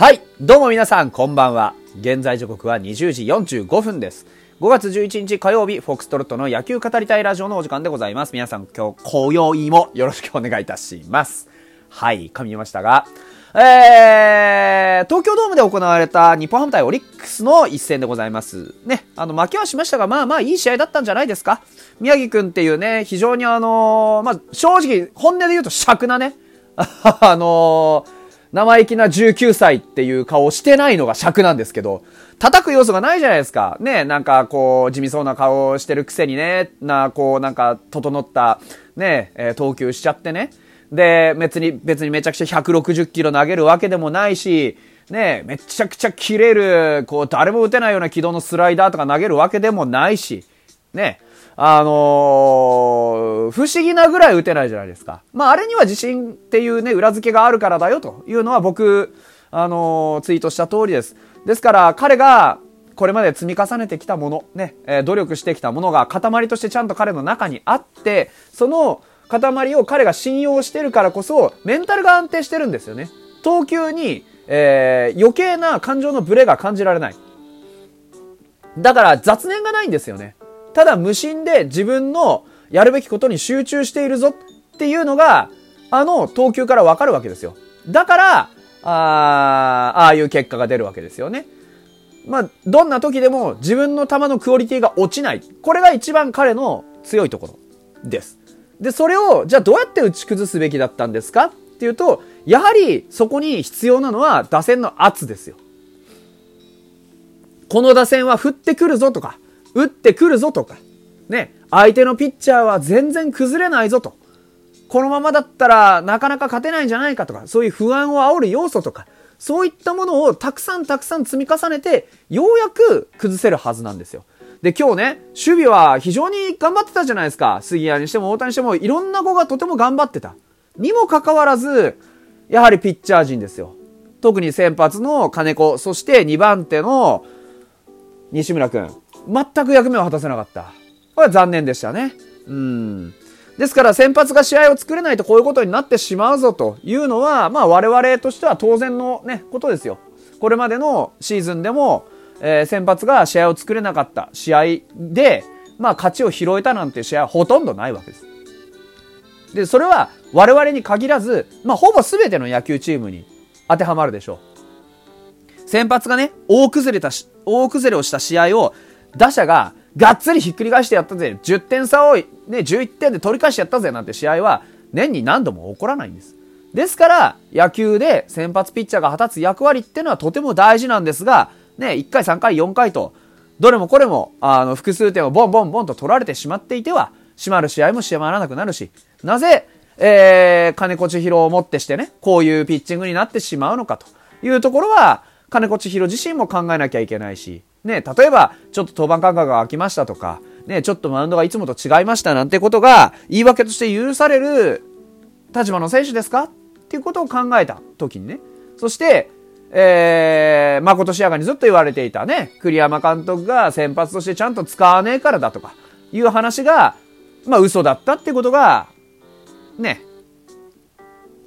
はい、どうも皆さん、こんばんは。現在時刻は20時45分です。5月11日火曜日、フォックストロットの野球語りたいラジオのお時間でございます。皆さん、今日、今宵もよろしくお願いいたします。はい、噛みましたが、えー、東京ドームで行われた日本ハム対オリックスの一戦でございます。ね、あの、負けはしましたが、まあまあいい試合だったんじゃないですか。宮城くんっていうね、非常にあのーまあ、正直、本音で言うと尺なね、あのー生意気な19歳っていう顔してないのが尺なんですけど、叩く要素がないじゃないですか。ね、なんかこう、地味そうな顔してるくせにね、な、こう、なんか、整った、ね、え投球しちゃってね。で、別に、別にめちゃくちゃ160キロ投げるわけでもないし、ね、めちゃくちゃ切れる、こう、誰も打てないような軌道のスライダーとか投げるわけでもないし、ね、あのー不思議なぐらい打てないじゃないですか。まあ、あれには自信っていうね、裏付けがあるからだよというのは僕、あのーツイートした通りです。ですから、彼が、これまで積み重ねてきたもの、ね、えー努力してきたものが塊としてちゃんと彼の中にあって、その塊を彼が信用してるからこそ、メンタルが安定してるんですよね。投球に、えー余計な感情のブレが感じられない。だから雑念がないんですよね。ただ無心で自分のやるべきことに集中しているぞっていうのが、あの投球からわかるわけですよ。だから、あーああいう結果が出るわけですよね。まあ、どんな時でも自分の球のクオリティが落ちない。これが一番彼の強いところです。で、それを、じゃあどうやって打ち崩すべきだったんですかっていうと、やはりそこに必要なのは打線の圧ですよ。この打線は振ってくるぞとか、打ってくるぞとか、ね、相手のピッチャーは全然崩れないぞと。このままだったらなかなか勝てないんじゃないかとか、そういう不安を煽る要素とか、そういったものをたくさんたくさん積み重ねて、ようやく崩せるはずなんですよ。で、今日ね、守備は非常に頑張ってたじゃないですか。杉谷にしても大谷にしても、いろんな子がとても頑張ってた。にもかかわらず、やはりピッチャー陣ですよ。特に先発の金子、そして2番手の西村君。全く役目を果たせなかった。これは残念でしたね。うん。ですから先発が試合を作れないとこういうことになってしまうぞというのは、まあ我々としては当然のね、ことですよ。これまでのシーズンでも、えー先発が試合を作れなかった試合で、まあ勝ちを拾えたなんて試合はほとんどないわけです。で、それは我々に限らず、まあほぼ全ての野球チームに当てはまるでしょう。先発がね、大崩れたし、大崩れをした試合を、打者ががっつりひっくり返してやったぜ、10点差をね、11点で取り返してやったぜなんて試合は、年に何度も起こらないんです。ですから、野球で先発ピッチャーが果たす役割っていうのはとても大事なんですが、ね、1回、3回、4回と、どれもこれも、あの、複数点をボンボンボンと取られてしまっていては、閉まる試合も閉まらなくなるし、なぜ、えー、金子千尋をもってしてね、こういうピッチングになってしまうのかというところは、金子千尋自身も考えなきゃいけないし、ね、例えば、ちょっと登板間隔が空きましたとか、ね、ちょっとマウンドがいつもと違いましたなんてことが、言い訳として許される立場の選手ですかっていうことを考えた時にね。そして、えー、まことしやかにずっと言われていたね、栗山監督が先発としてちゃんと使わねえからだとか、いう話が、まあ嘘だったってことが、ね、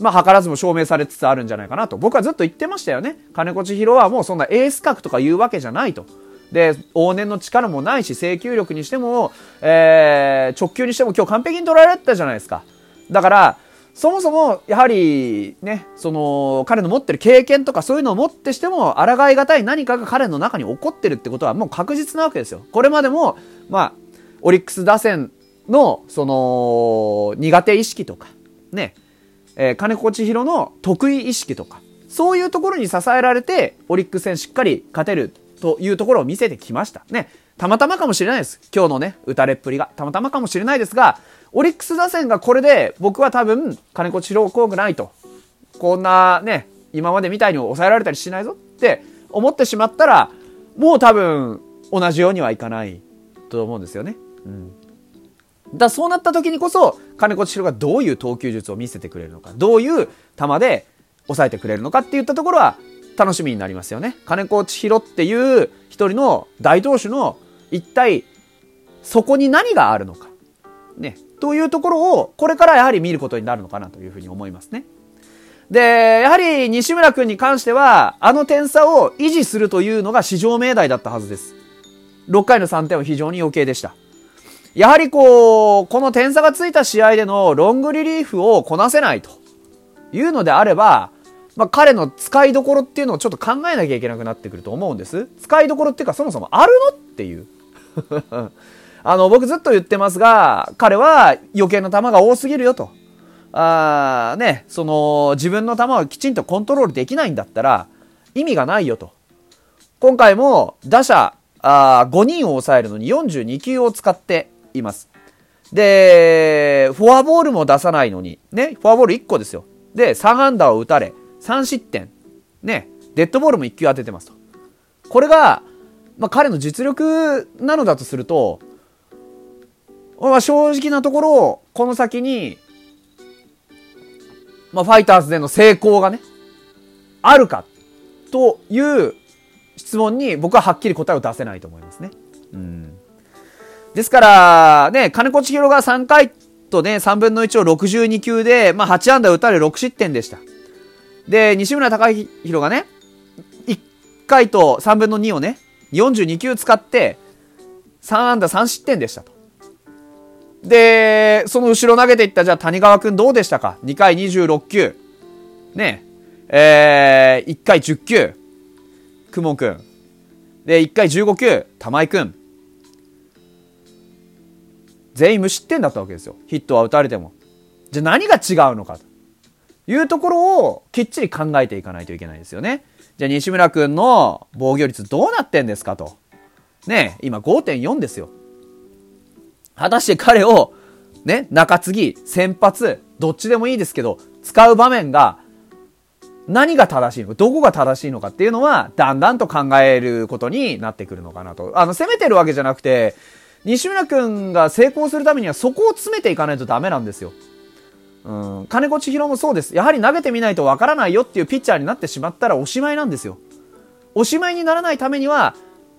まあ、図らずも証明されつつあるんじゃないかなと。僕はずっと言ってましたよね。金子千尋はもうそんなエース格とか言うわけじゃないと。で、往年の力もないし、制球力にしても、えー、直球にしても今日完璧に捉えられてたじゃないですか。だから、そもそも、やはり、ね、その、彼の持ってる経験とかそういうのをもってしても、抗いがたい何かが彼の中に起こってるってことはもう確実なわけですよ。これまでも、まあ、オリックス打線の、その、苦手意識とか、ね、えー金子千尋の得意意識とか、そういうところに支えられて、オリックス戦しっかり勝てるというところを見せてきました。ね。たまたまかもしれないです。今日のね、打たれっぷりが。たまたまかもしれないですが、オリックス打線がこれで、僕は多分、金子千尋を怖くないと。こんなね、今までみたいに抑えられたりしないぞって思ってしまったら、もう多分、同じようにはいかないと思うんですよね。うん。だそうなった時にこそ、金子千尋がどういう投球術を見せてくれるのか、どういう球で抑えてくれるのかっていったところは楽しみになりますよね。金子千尋っていう一人の大投手の一体そこに何があるのか。ね。というところを、これからやはり見ることになるのかなというふうに思いますね。で、やはり西村君に関しては、あの点差を維持するというのが至上命題だったはずです。6回の3点は非常に余計でした。やはりこう、この点差がついた試合でのロングリリーフをこなせないというのであれば、まあ、彼の使いどころっていうのをちょっと考えなきゃいけなくなってくると思うんです。使いどころっていうかそもそもあるのっていう。あの、僕ずっと言ってますが、彼は余計な球が多すぎるよと。あね、その、自分の球をきちんとコントロールできないんだったら、意味がないよと。今回も、打者、あ5人を抑えるのに42球を使っています。で、フォアボールも出さないのに、ね、フォアボール1個ですよ。で、3安打を打たれ、3失点。ね、デッドボールも1球当ててますと。これが、まあ、彼の実力なのだとすると、まあ、正直なところ、この先に、まあ、ファイターズでの成功がね、あるかという質問に僕ははっきり答えを出せないと思いますね。うん。ですから、ね、金子千尋が3回とね、3分の1を62球で、まあ、8安打打たれ6失点でした。で、西村隆弘がね、1回と3分の2をね、42球使って、3安打3失点でしたと。で、その後ろ投げていった、じゃあ谷川くんどうでしたか ?2 回26球。ね。えー、1回10球。くもくん。で、1回15球。玉井くん。全員無失点だったわけですよ。ヒットは打たれても。じゃあ何が違うのかというところをきっちり考えていかないといけないですよね。じゃあ西村くんの防御率どうなってんですかと。ね、今5.4ですよ。果たして彼を、ね、中継ぎ、先発、どっちでもいいですけど、使う場面が、何が正しいのか、どこが正しいのかっていうのは、だんだんと考えることになってくるのかなと。あの、攻めてるわけじゃなくて、西村くんが成功するためにはそこを詰めていかないとダメなんですよ。うん、金子千尋もそうです。やはり投げてみないとわからないよっていうピッチャーになってしまったらおしまいなんですよ。おしまいにならないためには、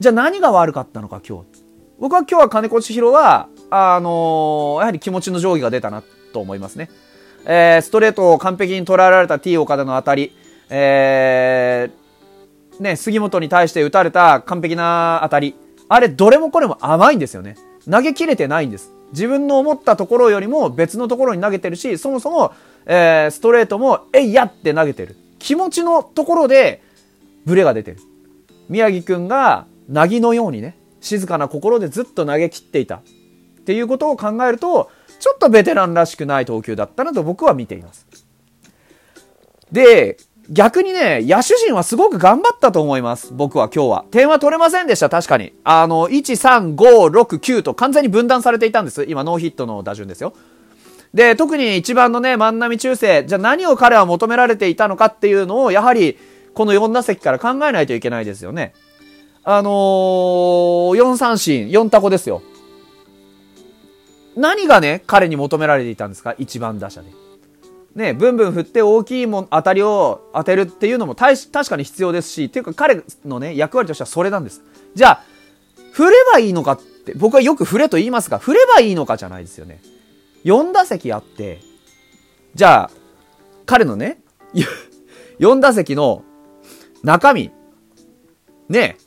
じゃあ何が悪かったのか今日。僕は今日は金子千尋は、あのー、やはり気持ちの定規が出たなと思いますね。えー、ストレートを完璧に捉えられた T 岡田の当たり、えー、ね、杉本に対して打たれた完璧な当たり、あれどれもこれも甘いんですよね。投げ切れてないんです。自分の思ったところよりも別のところに投げてるし、そもそも、えー、ストレートも、えいやって投げてる。気持ちのところで、ブレが出てる。宮城くんが、なぎのようにね、静かな心でずっと投げ切っていた。っていうことを考えると、ちょっとベテランらしくない投球だったなと僕は見ています。で、逆にね、野手陣はすごく頑張ったと思います。僕は今日は。点は取れませんでした、確かに。あの、1、3、5、6、9と完全に分断されていたんです。今、ノーヒットの打順ですよ。で、特に一番のね、万波中世、じゃあ何を彼は求められていたのかっていうのを、やはり、この4打席から考えないといけないですよね。あのー、4三振、4タコですよ。何がね、彼に求められていたんですか？一番打者で。ね、ブンブン振って大きいも当たりを当てるっていうのも確かに必要ですし、ていうか彼のね、役割としてはそれなんです。じゃあ、振ればいいのかって、僕はよく振れと言いますが、振ればいいのかじゃないですよね。4打席あって、じゃあ、彼のね、4打席の中身、ね、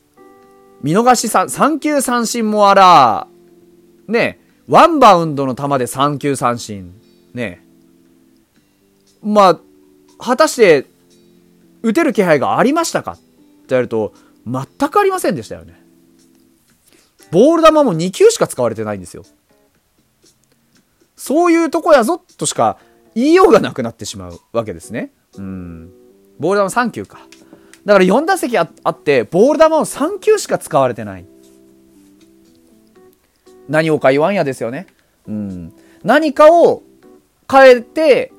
見逃し三、3球三振もあら、ね、ワンバウンドの球で3球三振、ね、まあ、果たして、打てる気配がありましたかってやると、全くありませんでしたよね。ボール球も2球しか使われてないんですよ。そういうとこやぞとしか言いようがなくなってしまうわけですね。うん。ボール球3球か。だから4打席あって、ボール球を3球しか使われてない。何をか言わんやですよね。うん。何かを変えて、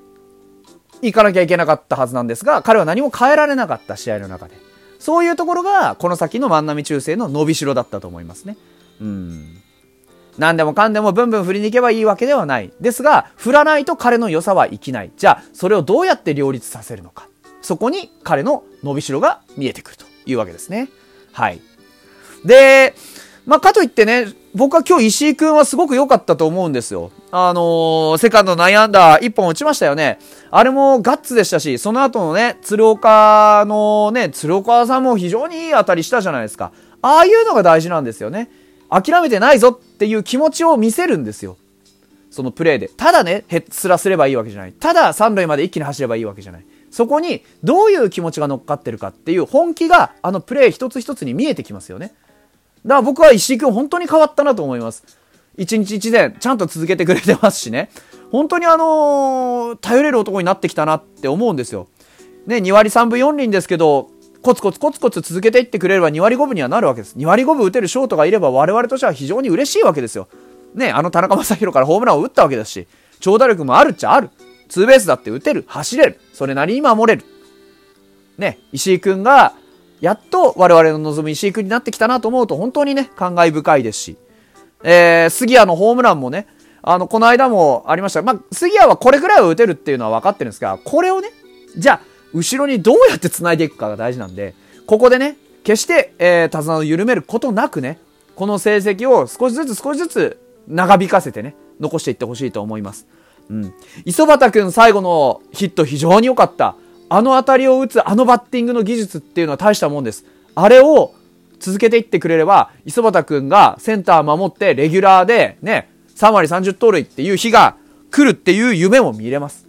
行かなきゃいけなかったはずなんですが、彼は何も変えられなかった試合の中で。そういうところが、この先の万波中世の伸びしろだったと思いますね。うん。何でもかんでもブンブン振りに行けばいいわけではない。ですが、振らないと彼の良さは生きない。じゃあ、それをどうやって両立させるのか。そこに彼の伸びしろが見えてくるというわけですね。はい。で、まあ、かといってね、僕は今日石井くんはすごく良かったと思うんですよ。あのー、セカンド内アンダー1本打ちましたよね。あれもガッツでしたし、その後のね、鶴岡のね、鶴岡さんも非常にいい当たりしたじゃないですか。ああいうのが大事なんですよね。諦めてないぞっていう気持ちを見せるんですよ。そのプレーで。ただね、ヘッスラすればいいわけじゃない。ただ三塁まで一気に走ればいいわけじゃない。そこにどういう気持ちが乗っかってるかっていう本気があのプレー一つ一つに見えてきますよね。だから僕は石井君本当に変わったなと思います。一日一年ちゃんと続けてくれてますしね。本当にあのー、頼れる男になってきたなって思うんですよ。ね、2割3分4厘ですけど、コツコツコツコツ続けていってくれれば2割5分にはなるわけです。2割5分打てるショートがいれば我々としては非常に嬉しいわけですよ。ね、あの田中将大からホームランを打ったわけですし、長打力もあるっちゃある。ツーベースだって打てる。走れる。それなりに守れる。ね、石井くんが、やっと我々の望む石井くんになってきたなと思うと本当にね、感慨深いですし。えー、杉谷のホームランもね、あの、この間もありました。まあ、杉谷はこれぐらいは打てるっていうのは分かってるんですが、これをね、じゃあ、後ろにどうやって繋いでいくかが大事なんで、ここでね、決して、えー、手綱を緩めることなくね、この成績を少しずつ少しずつ長引かせてね、残していってほしいと思います。うん。磯畑くん最後のヒット非常に良かった。あの当たりを打つあのバッティングの技術っていうのは大したもんです。あれを続けていってくれれば、磯畑くんがセンター守ってレギュラーでね、3割30盗塁っていう日が来るっていう夢も見れます。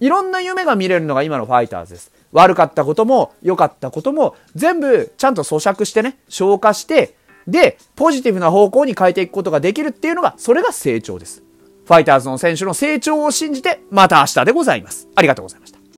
いろんな夢が見れるのが今のファイターズです。悪かったことも良かったことも全部ちゃんと咀嚼してね、消化して、で、ポジティブな方向に変えていくことができるっていうのが、それが成長です。ファイターズの選手の成長を信じて、また明日でございます。ありがとうございました。